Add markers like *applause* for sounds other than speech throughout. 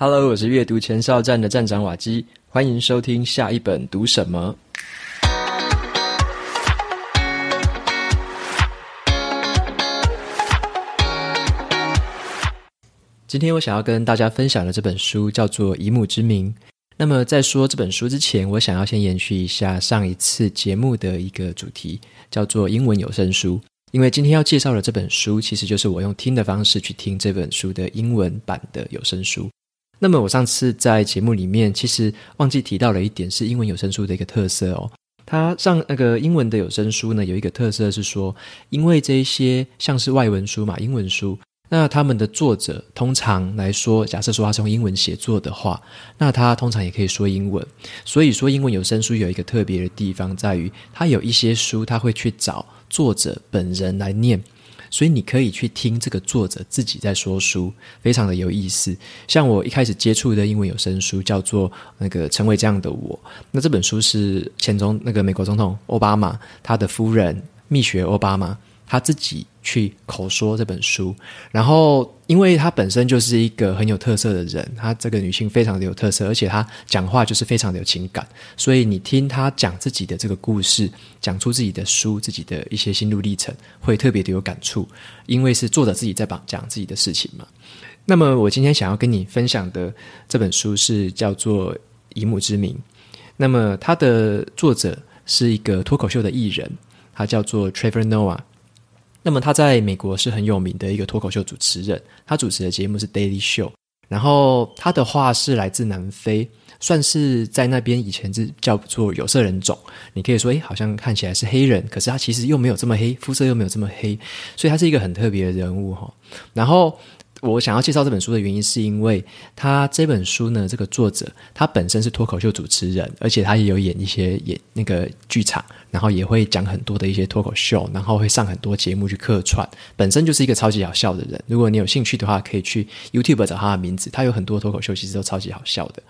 Hello，我是阅读前哨站的站长瓦基，欢迎收听下一本读什么。今天我想要跟大家分享的这本书叫做《以母之名》。那么在说这本书之前，我想要先延续一下上一次节目的一个主题，叫做英文有声书。因为今天要介绍的这本书，其实就是我用听的方式去听这本书的英文版的有声书。那么我上次在节目里面其实忘记提到了一点，是英文有声书的一个特色哦。它上那个英文的有声书呢，有一个特色是说，因为这一些像是外文书嘛，英文书，那他们的作者通常来说，假设说他是用英文写作的话，那他通常也可以说英文。所以说，英文有声书有一个特别的地方在于，他有一些书他会去找作者本人来念。所以你可以去听这个作者自己在说书，非常的有意思。像我一开始接触的英文有声书叫做那个《成为这样的我》，那这本书是前总那个美国总统奥巴马他的夫人蜜雪奥巴马。他自己去口说这本书，然后因为她本身就是一个很有特色的人，她这个女性非常的有特色，而且她讲话就是非常的有情感，所以你听她讲自己的这个故事，讲出自己的书，自己的一些心路历程，会特别的有感触，因为是作者自己在讲讲自己的事情嘛。那么我今天想要跟你分享的这本书是叫做《以母之名》，那么它的作者是一个脱口秀的艺人，他叫做 Trevor Noah。那么他在美国是很有名的一个脱口秀主持人，他主持的节目是 Daily Show。然后他的话是来自南非，算是在那边以前是叫做有色人种。你可以说，诶，好像看起来是黑人，可是他其实又没有这么黑，肤色又没有这么黑，所以他是一个很特别的人物哈。然后。我想要介绍这本书的原因，是因为他这本书呢，这个作者他本身是脱口秀主持人，而且他也有演一些演那个剧场，然后也会讲很多的一些脱口秀，然后会上很多节目去客串，本身就是一个超级好笑的人。如果你有兴趣的话，可以去 YouTube 找他的名字，他有很多脱口秀，其实都超级好笑的。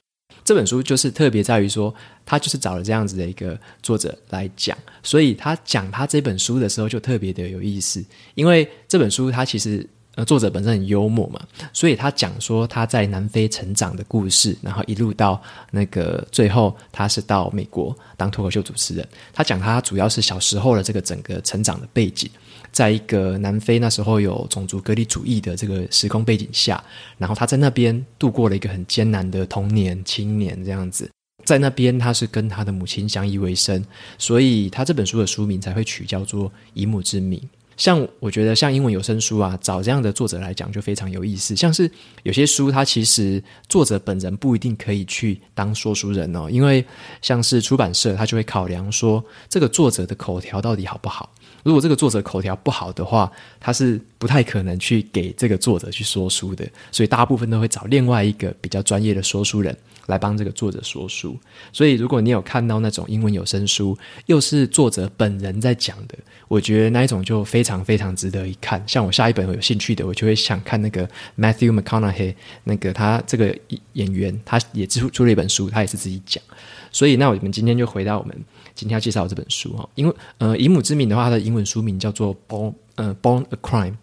这本书就是特别在于说，他就是找了这样子的一个作者来讲，所以他讲他这本书的时候就特别的有意思，因为这本书他其实。那作者本身很幽默嘛，所以他讲说他在南非成长的故事，然后一路到那个最后，他是到美国当脱口秀主持人。他讲他主要是小时候的这个整个成长的背景，在一个南非那时候有种族隔离主义的这个时空背景下，然后他在那边度过了一个很艰难的童年、青年这样子。在那边他是跟他的母亲相依为生，所以他这本书的书名才会取叫做《以母之名》。像我觉得像英文有声书啊，找这样的作者来讲就非常有意思。像是有些书，它其实作者本人不一定可以去当说书人哦，因为像是出版社，他就会考量说这个作者的口条到底好不好。如果这个作者口条不好的话，他是不太可能去给这个作者去说书的。所以大部分都会找另外一个比较专业的说书人。来帮这个作者说书，所以如果你有看到那种英文有声书，又是作者本人在讲的，我觉得那一种就非常非常值得一看。像我下一本有兴趣的，我就会想看那个 Matthew McConaughey，那个他这个演员，他也出出了一本书，他也是自己讲。所以那我们今天就回到我们今天要介绍的这本书哈，因为呃以母之名的话，它的英文书名叫做 Born 呃 Born a Crime，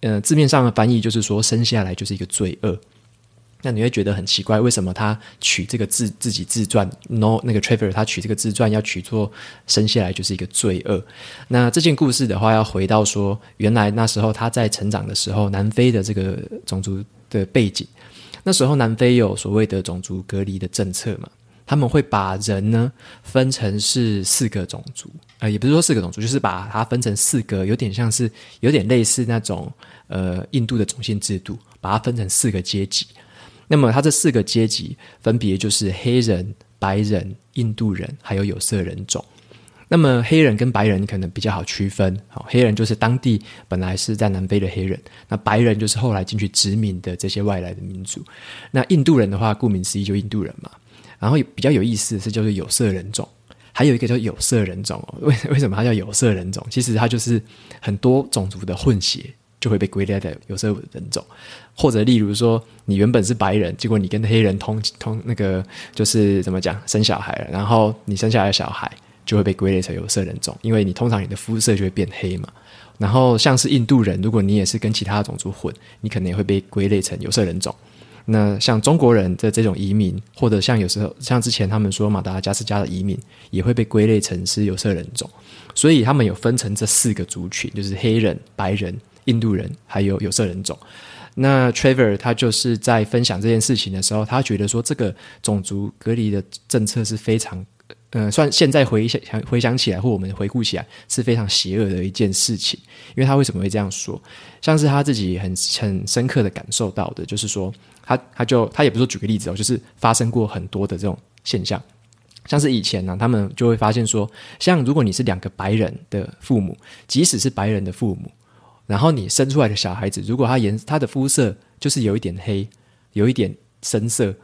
呃字面上的翻译就是说生下来就是一个罪恶。那你会觉得很奇怪，为什么他取这个自自己自传？No，那个 Trevor 他取这个自传要取作生下来就是一个罪恶。那这件故事的话，要回到说，原来那时候他在成长的时候，南非的这个种族的背景，那时候南非有所谓的种族隔离的政策嘛，他们会把人呢分成是四个种族，呃，也不是说四个种族，就是把它分成四个，有点像是有点类似那种呃印度的种姓制度，把它分成四个阶级。那么，他这四个阶级分别就是黑人、白人、印度人，还有有色人种。那么，黑人跟白人可能比较好区分。好，黑人就是当地本来是在南非的黑人，那白人就是后来进去殖民的这些外来的民族。那印度人的话，顾名思义就印度人嘛。然后比较有意思的是叫做有色人种，还有一个叫有色人种。为为什么它叫有色人种？其实它就是很多种族的混血。就会被归类在有色人种，或者例如说，你原本是白人，结果你跟黑人通通那个就是怎么讲生小孩了，然后你生下来的小孩就会被归类成有色人种，因为你通常你的肤色就会变黑嘛。然后像是印度人，如果你也是跟其他种族混，你可能也会被归类成有色人种。那像中国人的这种移民，或者像有时候像之前他们说马达加斯加的移民，也会被归类成是有色人种。所以他们有分成这四个族群，就是黑人、白人、印度人，还有有色人种。那 Trevor 他就是在分享这件事情的时候，他觉得说这个种族隔离的政策是非常，呃，算现在回想回想起来，或我们回顾起来是非常邪恶的一件事情。因为他为什么会这样说？像是他自己很很深刻的感受到的，就是说他他就他也不是说举个例子哦，就是发生过很多的这种现象。像是以前呢、他们就会发现说，像如果你是两个白人的父母，即使是白人的父母，然后你生出来的小孩子，如果他颜他的肤色就是有一点黑，有一点深色，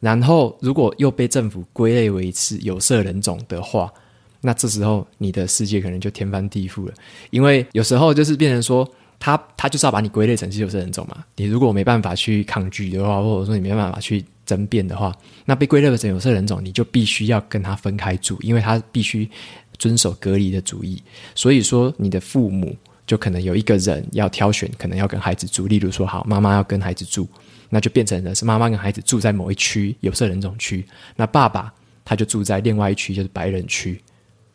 然后如果又被政府归类为是有色人种的话，那这时候你的世界可能就天翻地覆了，因为有时候就是变成说。他他就是要把你归类成是有色人种嘛？你如果没办法去抗拒的话，或者说你没办法去争辩的话，那被归类成有色人种，你就必须要跟他分开住，因为他必须遵守隔离的主义。所以说，你的父母就可能有一个人要挑选，可能要跟孩子住。例如说，好，妈妈要跟孩子住，那就变成了是妈妈跟孩子住在某一区有色人种区，那爸爸他就住在另外一区，就是白人区。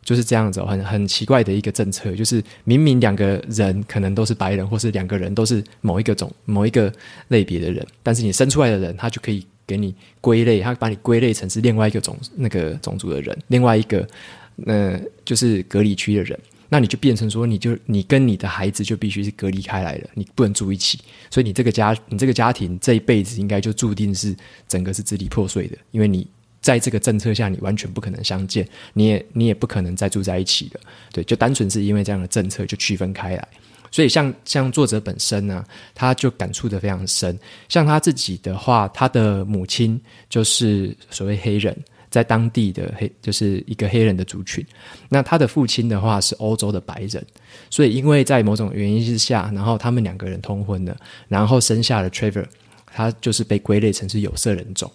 就是这样子，很很奇怪的一个政策，就是明明两个人可能都是白人，或是两个人都是某一个种、某一个类别的人，但是你生出来的人，他就可以给你归类，他把你归类成是另外一个种那个种族的人，另外一个呃就是隔离区的人，那你就变成说，你就你跟你的孩子就必须是隔离开来的，你不能住一起，所以你这个家，你这个家庭这一辈子应该就注定是整个是支离破碎的，因为你。在这个政策下，你完全不可能相见，你也你也不可能再住在一起的。对，就单纯是因为这样的政策就区分开来。所以像像作者本身呢、他就感触得非常深。像他自己的话，他的母亲就是所谓黑人，在当地的黑就是一个黑人的族群。那他的父亲的话是欧洲的白人，所以因为在某种原因之下，然后他们两个人通婚了，然后生下了 Trevor，他就是被归类成是有色人种。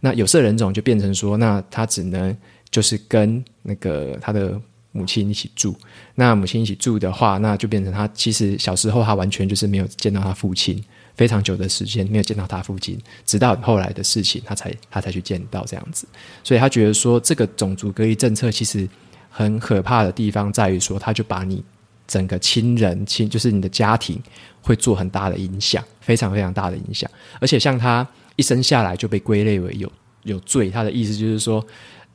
那有色人种就变成说，那他只能就是跟那个他的母亲一起住。那母亲一起住的话，那就变成他其实小时候他完全就是没有见到他父亲，非常久的时间没有见到他父亲，直到后来的事情他才他才去见到这样子。所以他觉得说，这个种族隔离政策其实很可怕的地方在于说，他就把你整个亲人亲就是你的家庭会做很大的影响，非常非常大的影响。而且像他。一生下来就被归类为有有罪，他的意思就是说，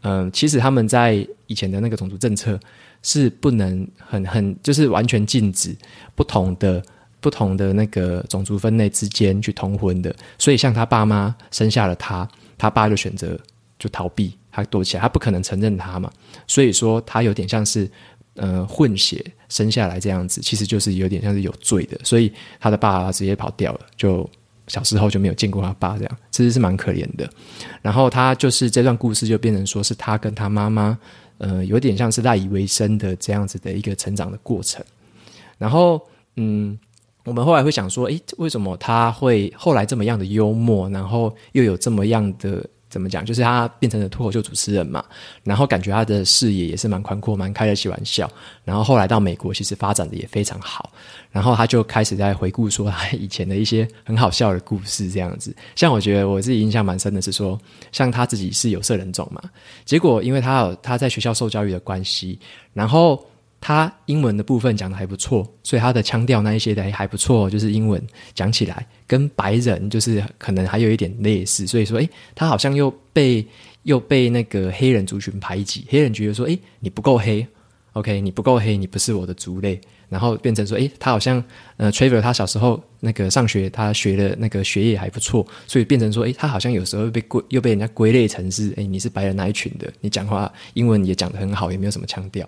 嗯、其实他们在以前的那个种族政策是不能很很就是完全禁止不同的不同的那个种族分类之间去通婚的，所以像他爸妈生下了他，他爸就选择就逃避，他躲起来，他不可能承认他嘛，所以说他有点像是呃混血生下来这样子，其实就是有点像是有罪的，所以他的爸爸直接跑掉了，就。小时候就没有见过他爸，这样其实是蛮可怜的。然后他就是这段故事就变成说是他跟他妈妈，呃，有点像是赖以为生的这样子的一个成长的过程。然后，嗯，我们后来会想说，诶，为什么他会后来这么样的幽默，然后又有这么样的？怎么讲？就是他变成了脱口秀主持人嘛，然后感觉他的视野也是蛮宽阔，蛮开得起玩笑。然后后来到美国，其实发展的也非常好。然后他就开始在回顾说他以前的一些很好笑的故事，这样子。像我觉得我自己印象蛮深的是说，像他自己是有色人种嘛，结果因为他有他在学校受教育的关系，然后。他英文的部分讲得还不错，所以他的腔调那一些的还不错，就是英文讲起来跟白人就是可能还有一点类似，所以说，诶，他好像又被又被那个黑人族群排挤，黑人觉得说，诶，你不够黑，OK，你不够黑，你不是我的族类，然后变成说，诶，他好像呃，Trevor 他小时候那个上学，他学的那个学业还不错，所以变成说，诶，他好像有时候被归又被人家归类成是，诶，你是白人那一群的，你讲话英文也讲得很好，也没有什么腔调。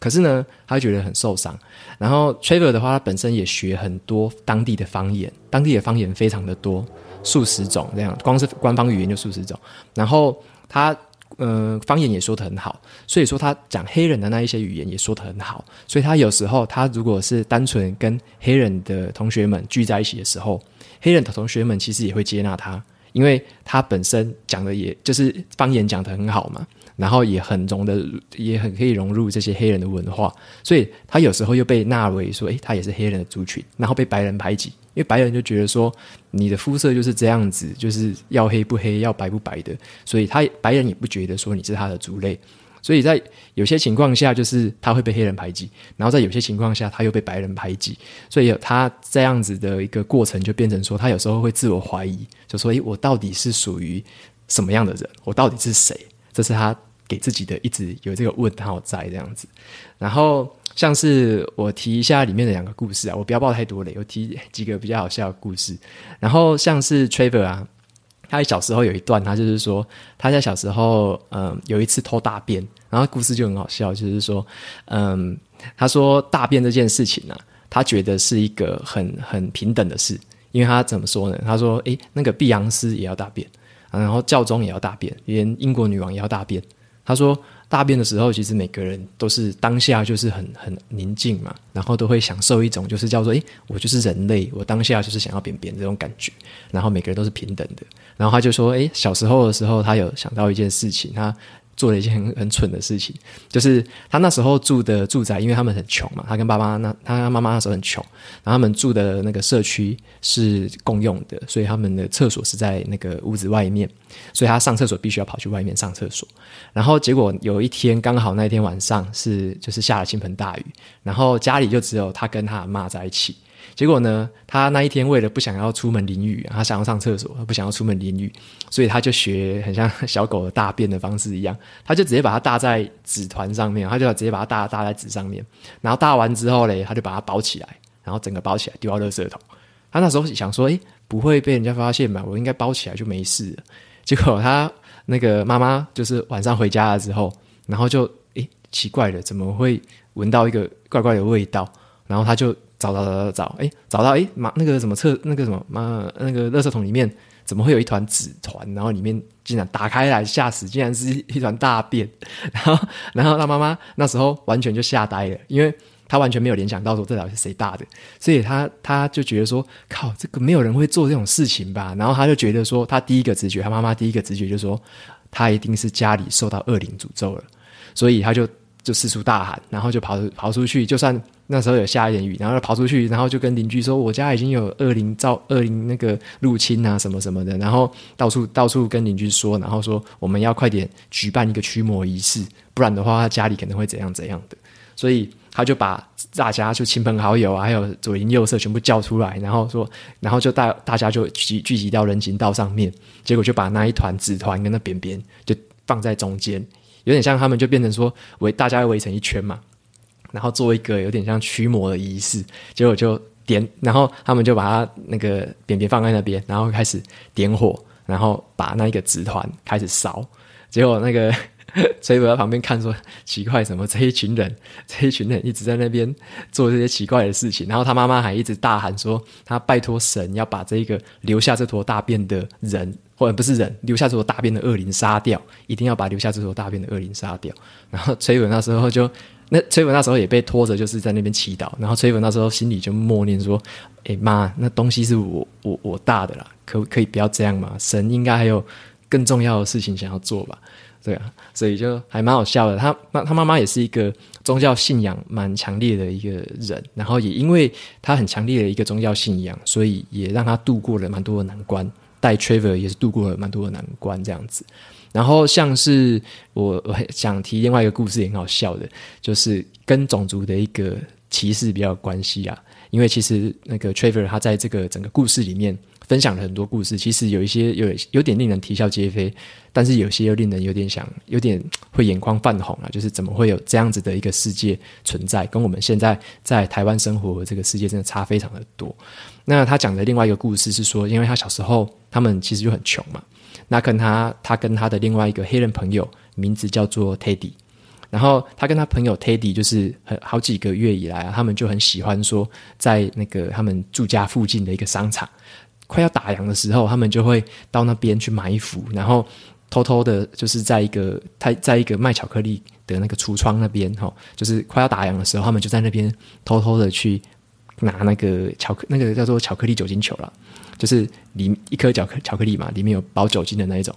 可是呢，他觉得很受伤。然后 Trevor 的话，他本身也学很多当地的方言，当地的方言非常的多，数十种这样，光是官方语言就数十种。然后他呃方言也说得很好，所以说他讲黑人的那一些语言也说得很好。所以他有时候他如果是单纯跟黑人的同学们聚在一起的时候，黑人的同学们其实也会接纳他，因为他本身讲的也就是方言讲得很好嘛。然后也很融的，也很可以融入这些黑人的文化，所以他有时候又被纳为说，诶，他也是黑人的族群，然后被白人排挤，因为白人就觉得说，你的肤色就是这样子，就是要黑不黑，要白不白的，所以他白人也不觉得说你是他的族类。所以在有些情况下，就是他会被黑人排挤，然后在有些情况下，他又被白人排挤，所以他这样子的一个过程，就变成说，他有时候会自我怀疑，就说：“诶，我到底是属于什么样的人？我到底是谁？”这是他给自己的一直有这个问号在这样子。然后像是我提一下里面的两个故事啊，我不要报太多了，我提几个比较好笑的故事。然后像是 Trevor 啊。他小时候有一段，他就是说他在小时候，嗯，有一次偷大便，然后故事就很好笑，就是说，嗯，他说大便这件事情呢、啊，他觉得是一个很很平等的事，因为他怎么说呢？他说，诶，那个碧昂斯也要大便，然后教宗也要大便，连英国女王也要大便。他说。大便的时候，其实每个人都是当下就是很很宁静嘛，然后都会享受一种就是叫做诶，我就是人类，我当下就是想要便便这种感觉，然后每个人都是平等的。然后他就说，诶，小时候的时候，他有想到一件事情，他。做了一件很很蠢的事情，就是他那时候住的住宅，因为他们很穷嘛，他跟爸妈那他妈妈那时候很穷，然后他们住的那个社区是共用的，所以他们的厕所是在那个屋子外面，所以他上厕所必须要跑去外面上厕所。然后结果有一天刚好那一天晚上是就是下了倾盆大雨，然后家里就只有他跟他妈在一起。结果呢，他那一天为了不想要出门淋雨，他想要上厕所，不想要出门淋雨，所以他就学很像小狗的大便的方式一样，他就直接把它搭在纸团上面，他就直接把它搭搭在纸上面，然后搭完之后嘞，他就把它包起来，然后整个包起来丢到垃圾桶。他那时候想说，诶，不会被人家发现吧？我应该包起来就没事了。结果他那个妈妈就是晚上回家了之后，然后就诶奇怪了，怎么会闻到一个怪怪的味道？然后他就。找找找找找，哎，找到哎，妈，那个什么厕，那个什么妈，那个垃圾桶里面怎么会有一团纸团？然后里面竟然打开来，吓死，竟然是一团大便。然后，然后他妈妈那时候完全就吓呆了，因为他完全没有联想到说这到底是谁大的，所以他他就觉得说，靠，这个没有人会做这种事情吧？然后他就觉得说，他第一个直觉，他妈妈第一个直觉就说，他一定是家里受到恶灵诅咒了，所以他就就四处大喊，然后就跑跑出去，就算。那时候有下一点雨，然后跑出去，然后就跟邻居说：“我家已经有恶灵造恶灵那个入侵啊，什么什么的。”然后到处到处跟邻居说，然后说我们要快点举办一个驱魔仪式，不然的话他家里可能会怎样怎样的。所以他就把大家就亲朋好友啊，还有左邻右舍全部叫出来，然后说，然后就大大家就聚聚集到人行道上面，结果就把那一团纸团跟那边边就放在中间，有点像他们就变成说围大家围成一圈嘛。然后做一个有点像驱魔的仪式，结果就点，然后他们就把它那个便便放在那边，然后开始点火，然后把那一个纸团开始烧。结果那个崔伯在旁边看说奇怪，什么这一群人，这一群人一直在那边做这些奇怪的事情。然后他妈妈还一直大喊说，他拜托神要把这个留下这坨大便的人，或者不是人，留下这坨大便的恶灵杀掉，一定要把留下这坨大便的恶灵杀掉。然后崔伯那时候就。那崔文那时候也被拖着，就是在那边祈祷。然后崔文那时候心里就默念说：“哎妈，那东西是我我我大的啦，可可以不要这样嘛？神应该还有更重要的事情想要做吧？对啊，所以就还蛮好笑的。他妈他妈妈也是一个宗教信仰蛮强烈的一个人，然后也因为他很强烈的一个宗教信仰，所以也让他度过了蛮多的难关，带 Trevor 也是度过了蛮多的难关，这样子。”然后像是我我想提另外一个故事也很好笑的，就是跟种族的一个歧视比较有关系啊。因为其实那个 Trevor 他在这个整个故事里面分享了很多故事，其实有一些有有点令人啼笑皆非，但是有些又令人有点想有点会眼眶泛红啊。就是怎么会有这样子的一个世界存在，跟我们现在在台湾生活的这个世界真的差非常的多。那他讲的另外一个故事是说，因为他小时候他们其实就很穷嘛。那跟他，他跟他的另外一个黑人朋友，名字叫做 Teddy，然后他跟他朋友 Teddy 就是很好几个月以来啊，他们就很喜欢说，在那个他们住家附近的一个商场，快要打烊的时候，他们就会到那边去埋伏，然后偷偷的，就是在一个他在一个卖巧克力的那个橱窗那边，哈，就是快要打烊的时候，他们就在那边偷偷的去拿那个巧克那个叫做巧克力酒精球了。就是里一颗巧克巧克力嘛，里面有包酒精的那一种，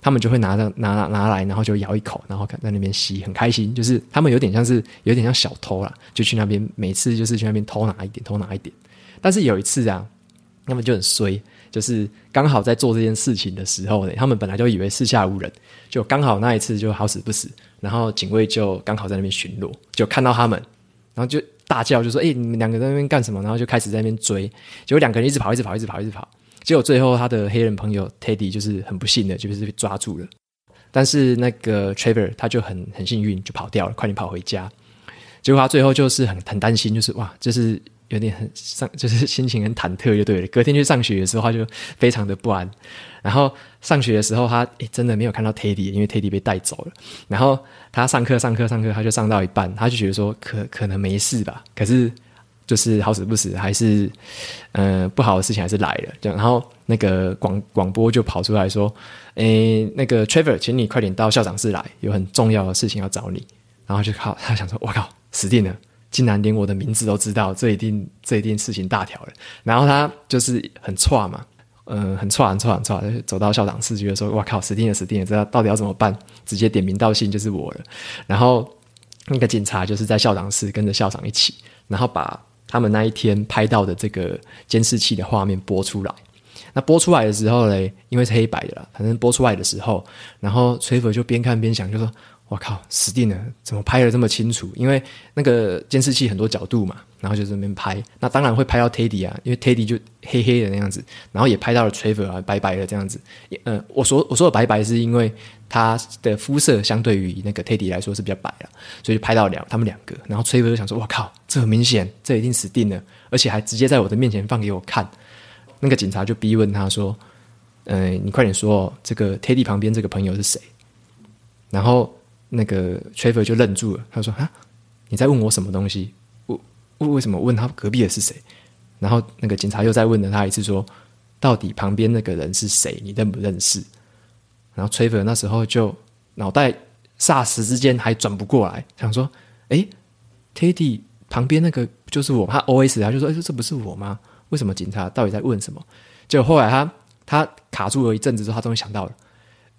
他们就会拿着拿拿拿来，然后就咬一口，然后在那边吸，很开心。就是他们有点像是有点像小偷啦，就去那边每次就是去那边偷拿一点，偷拿一点。但是有一次啊，他们就很衰，就是刚好在做这件事情的时候呢，他们本来就以为四下无人，就刚好那一次就好死不死，然后警卫就刚好在那边巡逻，就看到他们，然后就大叫，就说：“哎、你们两个在那边干什么？”然后就开始在那边追，结果两个人一直跑，一直跑，一直跑，一直跑。结果最后，他的黑人朋友 Teddy 就是很不幸的，就是被抓住了。但是那个 Trevor 他就很很幸运，就跑掉了，快点跑回家。结果他最后就是很很担心，就是哇，就是有点很上，*laughs* 就是心情很忐忑，就对了。隔天去上学的时候，他就非常的不安。然后上学的时候，他真的没有看到 Teddy，因为 Teddy 被带走了。然后他上课上课上课，他就上到一半，他就觉得说可可能没事吧。可是。就是好死不死，还是，呃，不好的事情还是来了。就然后那个广广播就跑出来说：“诶，那个 Trevor，请你快点到校长室来，有很重要的事情要找你。”然后就靠他想说：“我靠，死定了！竟然连我的名字都知道，这一定这一定事情大条了。”然后他就是很挫嘛，嗯、很挫很挫很挫，就走到校长室，觉得说：“我靠，死定了，死定了！这到底要怎么办？”直接点名道姓就是我了。然后那个警察就是在校长室跟着校长一起，然后把。他们那一天拍到的这个监视器的画面播出来，那播出来的时候嘞，因为是黑白的，反正播出来的时候，然后崔佛就边看边想，就说。我靠，死定了！怎么拍得这么清楚？因为那个监视器很多角度嘛，然后就这边拍，那当然会拍到 Teddy 啊，因为 Teddy 就黑黑的那样子，然后也拍到了 Trevor 啊，白白的这样子。呃，我说我说的白白是因为他的肤色相对于那个 Teddy 来说是比较白了，所以就拍到两他们两个。然后 Trevor 就想说：“我靠，这很明显，这一定死定了，而且还直接在我的面前放给我看。”那个警察就逼问他说：“嗯、呃，你快点说，这个 Teddy 旁边这个朋友是谁？”然后。那个 Trevor 就愣住了，他说：“啊，你在问我什么东西？我为为什么问他隔壁的是谁？”然后那个警察又再问了他一次，说：“到底旁边那个人是谁？你认不认识？”然后 Trevor 那时候就脑袋霎时之间还转不过来，想说：“诶，Teddy 旁边那个就是我。”他 OS 他就说：“诶，这不是我吗？为什么警察到底在问什么？”结果后来他他卡住了一阵子之后，他终于想到了，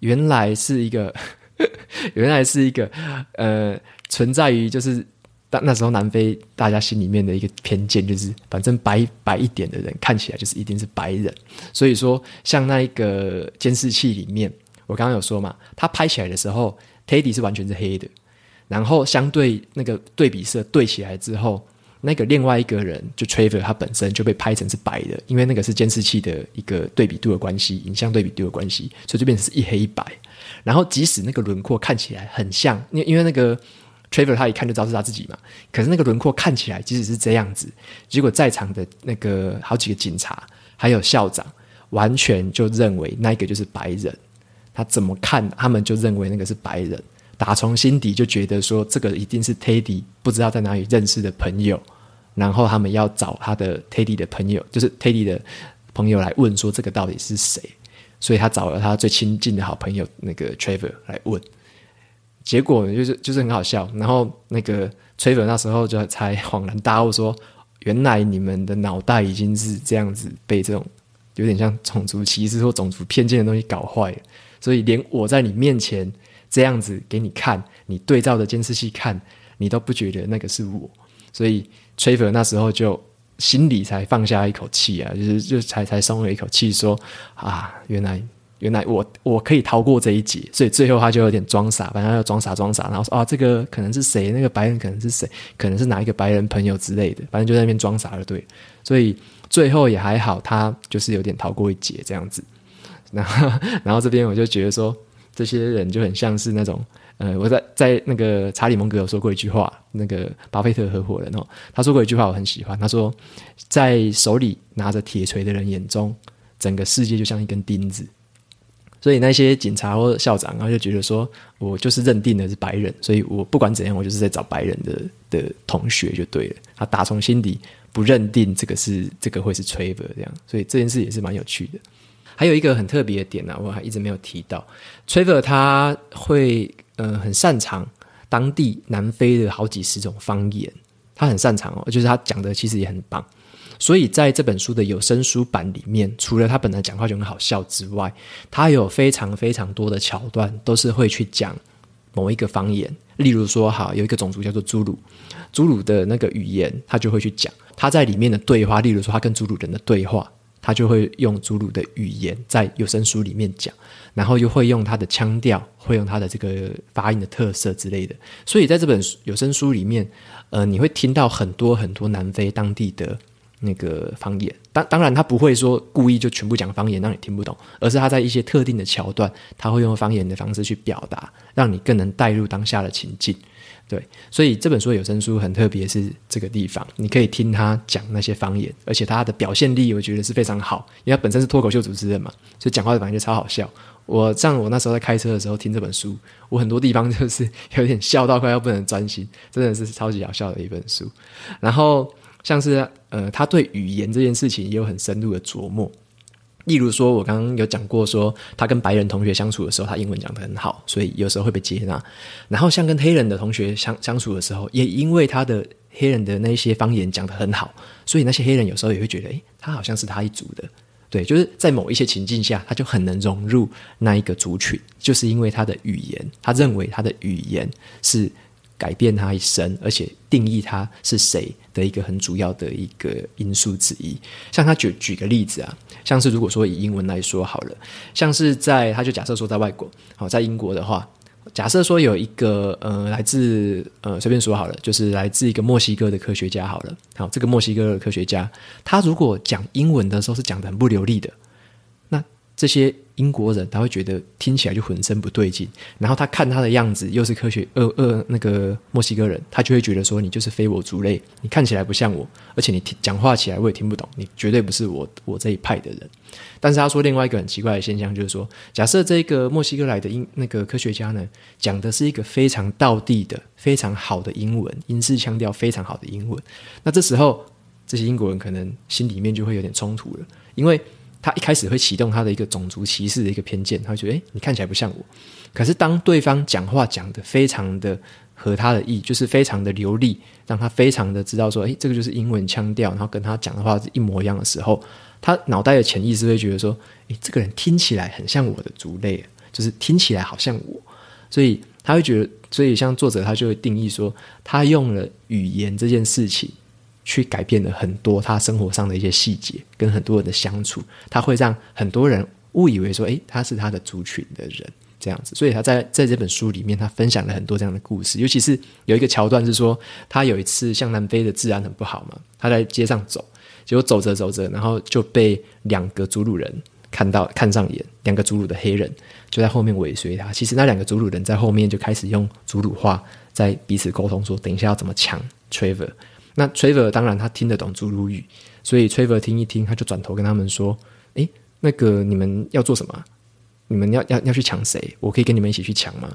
原来是一个。*laughs* 原来是一个呃，存在于就是当那时候南非大家心里面的一个偏见，就是反正白白一点的人看起来就是一定是白人。所以说，像那一个监视器里面，我刚刚有说嘛，他拍起来的时候，Teddy 是完全是黑的，然后相对那个对比色对起来之后。那个另外一个人就 Traver，他本身就被拍成是白的，因为那个是监视器的一个对比度的关系，影像对比度的关系，所以就变成是一黑一白。然后即使那个轮廓看起来很像，因因为那个 Trevor 他一看就知道是他自己嘛，可是那个轮廓看起来即使是这样子，结果在场的那个好几个警察还有校长完全就认为那个就是白人，他怎么看他们就认为那个是白人。打从心底就觉得说，这个一定是 Teddy 不知道在哪里认识的朋友，然后他们要找他的 Teddy 的朋友，就是 Teddy 的朋友来问说这个到底是谁，所以他找了他最亲近的好朋友那个 Trevor 来问，结果就是就是很好笑，然后那个 Trevor 那时候就才恍然大悟说，原来你们的脑袋已经是这样子被这种有点像种族歧视或种族偏见的东西搞坏了，所以连我在你面前。这样子给你看，你对照的监视器看，你都不觉得那个是我，所以 Trevor 那时候就心里才放下一口气啊，就是就才才松了一口气，说啊，原来原来我我可以逃过这一劫，所以最后他就有点装傻，反正要装傻装傻，然后说啊，这个可能是谁？那个白人可能是谁？可能是哪一个白人朋友之类的，反正就在那边装傻了，对，所以最后也还好，他就是有点逃过一劫这样子，然后然后这边我就觉得说。这些人就很像是那种，呃，我在在那个查理蒙格有说过一句话，那个巴菲特合伙人哦，他说过一句话，我很喜欢。他说，在手里拿着铁锤的人眼中，整个世界就像一根钉子。所以那些警察或校长，然后就觉得说，我就是认定的是白人，所以我不管怎样，我就是在找白人的的同学就对了。他打从心底不认定这个是这个会是 Traver 这样，所以这件事也是蛮有趣的。还有一个很特别的点呢、我还一直没有提到。Traver 他会呃很擅长当地南非的好几十种方言，他很擅长哦，就是他讲的其实也很棒。所以在这本书的有声书版里面，除了他本来讲话就很好笑之外，他有非常非常多的桥段都是会去讲某一个方言。例如说，好，有一个种族叫做祖鲁，祖鲁的那个语言，他就会去讲他在里面的对话。例如说，他跟祖鲁人的对话，他就会用祖鲁的语言在有声书里面讲，然后又会用他的腔调，会用他的这个发音的特色之类的。所以在这本有声书里面，呃，你会听到很多很多南非当地的那个方言。当当然，他不会说故意就全部讲方言让你听不懂，而是他在一些特定的桥段，他会用方言的方式去表达，让你更能带入当下的情境。对，所以这本书有声书很特别，是这个地方，你可以听他讲那些方言，而且他的表现力我觉得是非常好，因为他本身是脱口秀主持人嘛，所以讲话的感觉超好笑。我像我那时候在开车的时候听这本书，我很多地方就是有点笑到快要不能专心，真的是超级好笑的一本书。然后。像是呃，他对语言这件事情也有很深入的琢磨。例如说，我刚刚有讲过说，他跟白人同学相处的时候，他英文讲得很好，所以有时候会被接纳。然后像跟黑人的同学相相处的时候，也因为他的黑人的那些方言讲得很好，所以那些黑人有时候也会觉得，诶，他好像是他一族的。对，就是在某一些情境下，他就很能融入那一个族群，就是因为他的语言，他认为他的语言是。改变他一生，而且定义他是谁的一个很主要的一个因素之一。像他举举个例子啊，像是如果说以英文来说好了，像是在他就假设说在外国，好，在英国的话，假设说有一个呃来自呃随便说好了，就是来自一个墨西哥的科学家好了，好，这个墨西哥的科学家，他如果讲英文的时候是讲得很不流利的，这些。英国人他会觉得听起来就浑身不对劲，然后他看他的样子又是科学呃呃那个墨西哥人，他就会觉得说，你就是非我族类，你看起来不像我，而且你讲话起来我也听不懂，你绝对不是我我这一派的人。但是他说另外一个很奇怪的现象就是说，假设这个墨西哥来的英那个科学家呢，讲的是一个非常道地的非常好的英文，英式腔调非常好的英文，那这时候这些英国人可能心里面就会有点冲突了，因为。他一开始会启动他的一个种族歧视的一个偏见，他会觉得，诶，你看起来不像我。可是当对方讲话讲得非常的合他的意，就是非常的流利，让他非常的知道说，诶，这个就是英文腔调，然后跟他讲的话是一模一样的时候，他脑袋的潜意识会觉得说，诶，这个人听起来很像我的族类，就是听起来好像我，所以他会觉得，所以像作者他就会定义说，他用了语言这件事情。去改变了很多他生活上的一些细节，跟很多人的相处，他会让很多人误以为说，诶，他是他的族群的人这样子。所以他在在这本书里面，他分享了很多这样的故事。尤其是有一个桥段是说，他有一次向南非的治安很不好嘛，他在街上走，结果走着走着，然后就被两个祖鲁人看到看上眼，两个祖鲁的黑人就在后面尾随他。其实那两个祖鲁人在后面就开始用祖鲁话在彼此沟通，说等一下要怎么抢 Trevor。那 Trevor 当然他听得懂祖鲁语，所以 Trevor 听一听，他就转头跟他们说：“诶，那个你们要做什么？你们要要要去抢谁？我可以跟你们一起去抢吗？”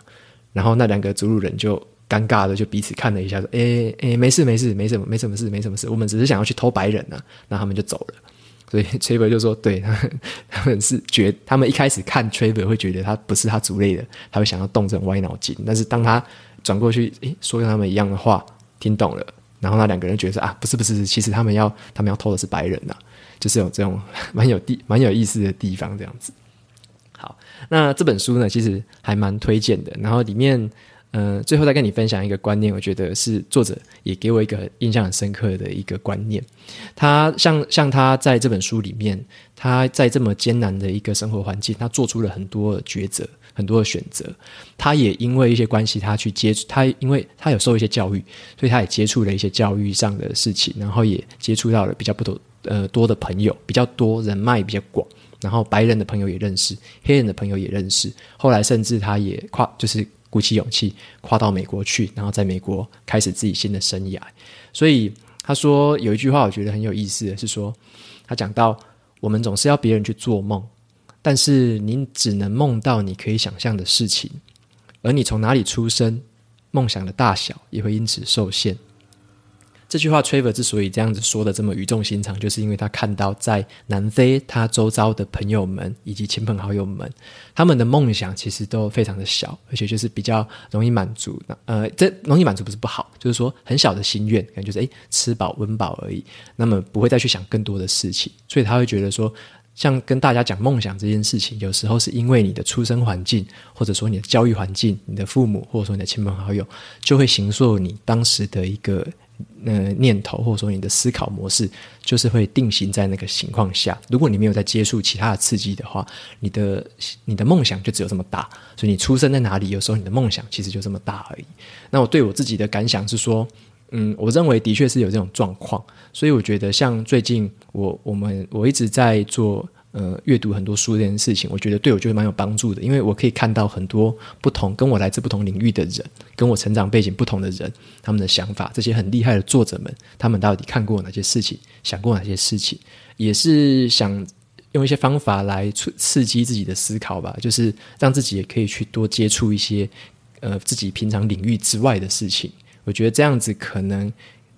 然后那两个祖鲁人就尴尬的就彼此看了一下，说：“诶诶，没事没事，没什么没什么事，没什么事，我们只是想要去偷白人啊。”那他们就走了。所以 Trevor 就说：“对，他 *laughs* 们他们是觉，他们一开始看 Trevor 会觉得他不是他族类的，他会想要动这种歪脑筋。但是当他转过去，诶，说跟他们一样的话，听懂了。”然后那两个人觉得啊，不是不是，其实他们要他们要偷的是白人呐、就是有这种 *laughs* 蛮有地蛮有意思的地方这样子。好，那这本书呢，其实还蛮推荐的。然后里面，呃，最后再跟你分享一个观念，我觉得是作者也给我一个印象很深刻的一个观念。他像像他在这本书里面，他在这么艰难的一个生活环境，他做出了很多抉择。很多的选择，他也因为一些关系，他去接触他，因为他有受一些教育，所以他也接触了一些教育上的事情，然后也接触到了比较不多呃多的朋友，比较多人脉比较广，然后白人的朋友也认识，黑人的朋友也认识，后来甚至他也跨就是鼓起勇气跨到美国去，然后在美国开始自己新的生涯。所以他说有一句话我觉得很有意思的是说，他讲到我们总是要别人去做梦。但是你只能梦到你可以想象的事情，而你从哪里出生，梦想的大小也会因此受限。这句话，Trevor 之所以这样子说的这么语重心长，就是因为他看到在南非他周遭的朋友们以及亲朋好友们，他们的梦想其实都非常的小，而且就是比较容易满足。那呃，这容易满足不是不好，就是说很小的心愿，感觉就是诶吃饱温饱而已，那么不会再去想更多的事情，所以他会觉得说，像跟大家讲梦想这件事情，有时候是因为你的出生环境，或者说你的教育环境，你的父母，或者说你的亲朋好友，就会形塑你当时的一个。呃，念头或者说你的思考模式，就是会定型在那个情况下。如果你没有在接触其他的刺激的话，你的你的梦想就只有这么大。所以你出生在哪里，有时候你的梦想其实就这么大而已。那我对我自己的感想是说，嗯，我认为的确是有这种状况。所以我觉得，像最近我我们我一直在做。呃，阅读很多书这件事情，我觉得对我就是蛮有帮助的，因为我可以看到很多不同跟我来自不同领域的人，跟我成长背景不同的人，他们的想法，这些很厉害的作者们，他们到底看过哪些事情，想过哪些事情，也是想用一些方法来刺刺激自己的思考吧，就是让自己也可以去多接触一些呃自己平常领域之外的事情。我觉得这样子可能。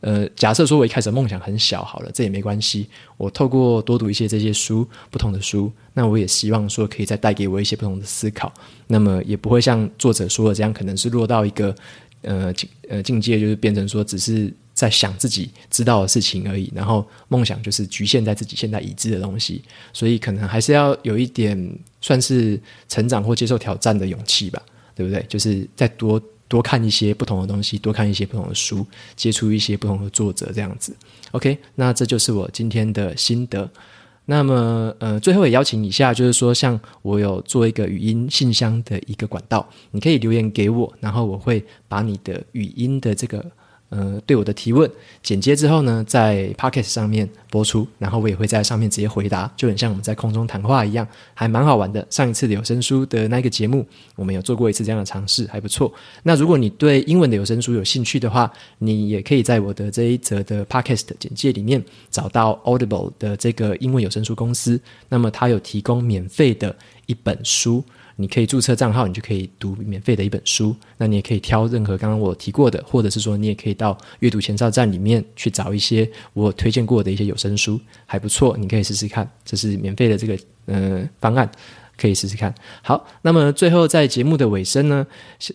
呃，假设说我一开始梦想很小，好了，这也没关系。我透过多读一些这些书，不同的书，那我也希望说可以再带给我一些不同的思考。那么也不会像作者说的这样，可能是落到一个呃境呃境界，就是变成说只是在想自己知道的事情而已。然后梦想就是局限在自己现在已知的东西，所以可能还是要有一点算是成长或接受挑战的勇气吧，对不对？就是再多。多看一些不同的东西，多看一些不同的书，接触一些不同的作者，这样子。OK，那这就是我今天的心得。那么，呃，最后也邀请一下，就是说，像我有做一个语音信箱的一个管道，你可以留言给我，然后我会把你的语音的这个。呃，对我的提问剪接之后呢，在 Podcast 上面播出，然后我也会在上面直接回答，就很像我们在空中谈话一样，还蛮好玩的。上一次的有声书的那个节目，我们有做过一次这样的尝试，还不错。那如果你对英文的有声书有兴趣的话，你也可以在我的这一则的 Podcast 简介里面找到 Audible 的这个英文有声书公司，那么它有提供免费的一本书。你可以注册账号，你就可以读免费的一本书。那你也可以挑任何刚刚我提过的，或者是说你也可以到阅读前哨站里面去找一些我推荐过的一些有声书，还不错，你可以试试看。这是免费的这个呃方案，可以试试看。好，那么最后在节目的尾声呢，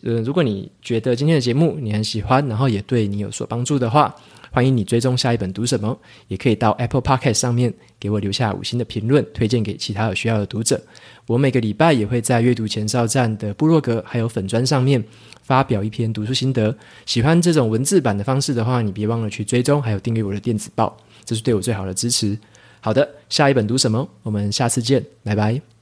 呃，如果你觉得今天的节目你很喜欢，然后也对你有所帮助的话，欢迎你追踪下一本读什么，也可以到 Apple Podcast 上面给我留下五星的评论，推荐给其他有需要的读者。我每个礼拜也会在阅读前哨站的部落格还有粉专上面发表一篇读书心得。喜欢这种文字版的方式的话，你别忘了去追踪还有订阅我的电子报，这是对我最好的支持。好的，下一本读什么？我们下次见，拜拜。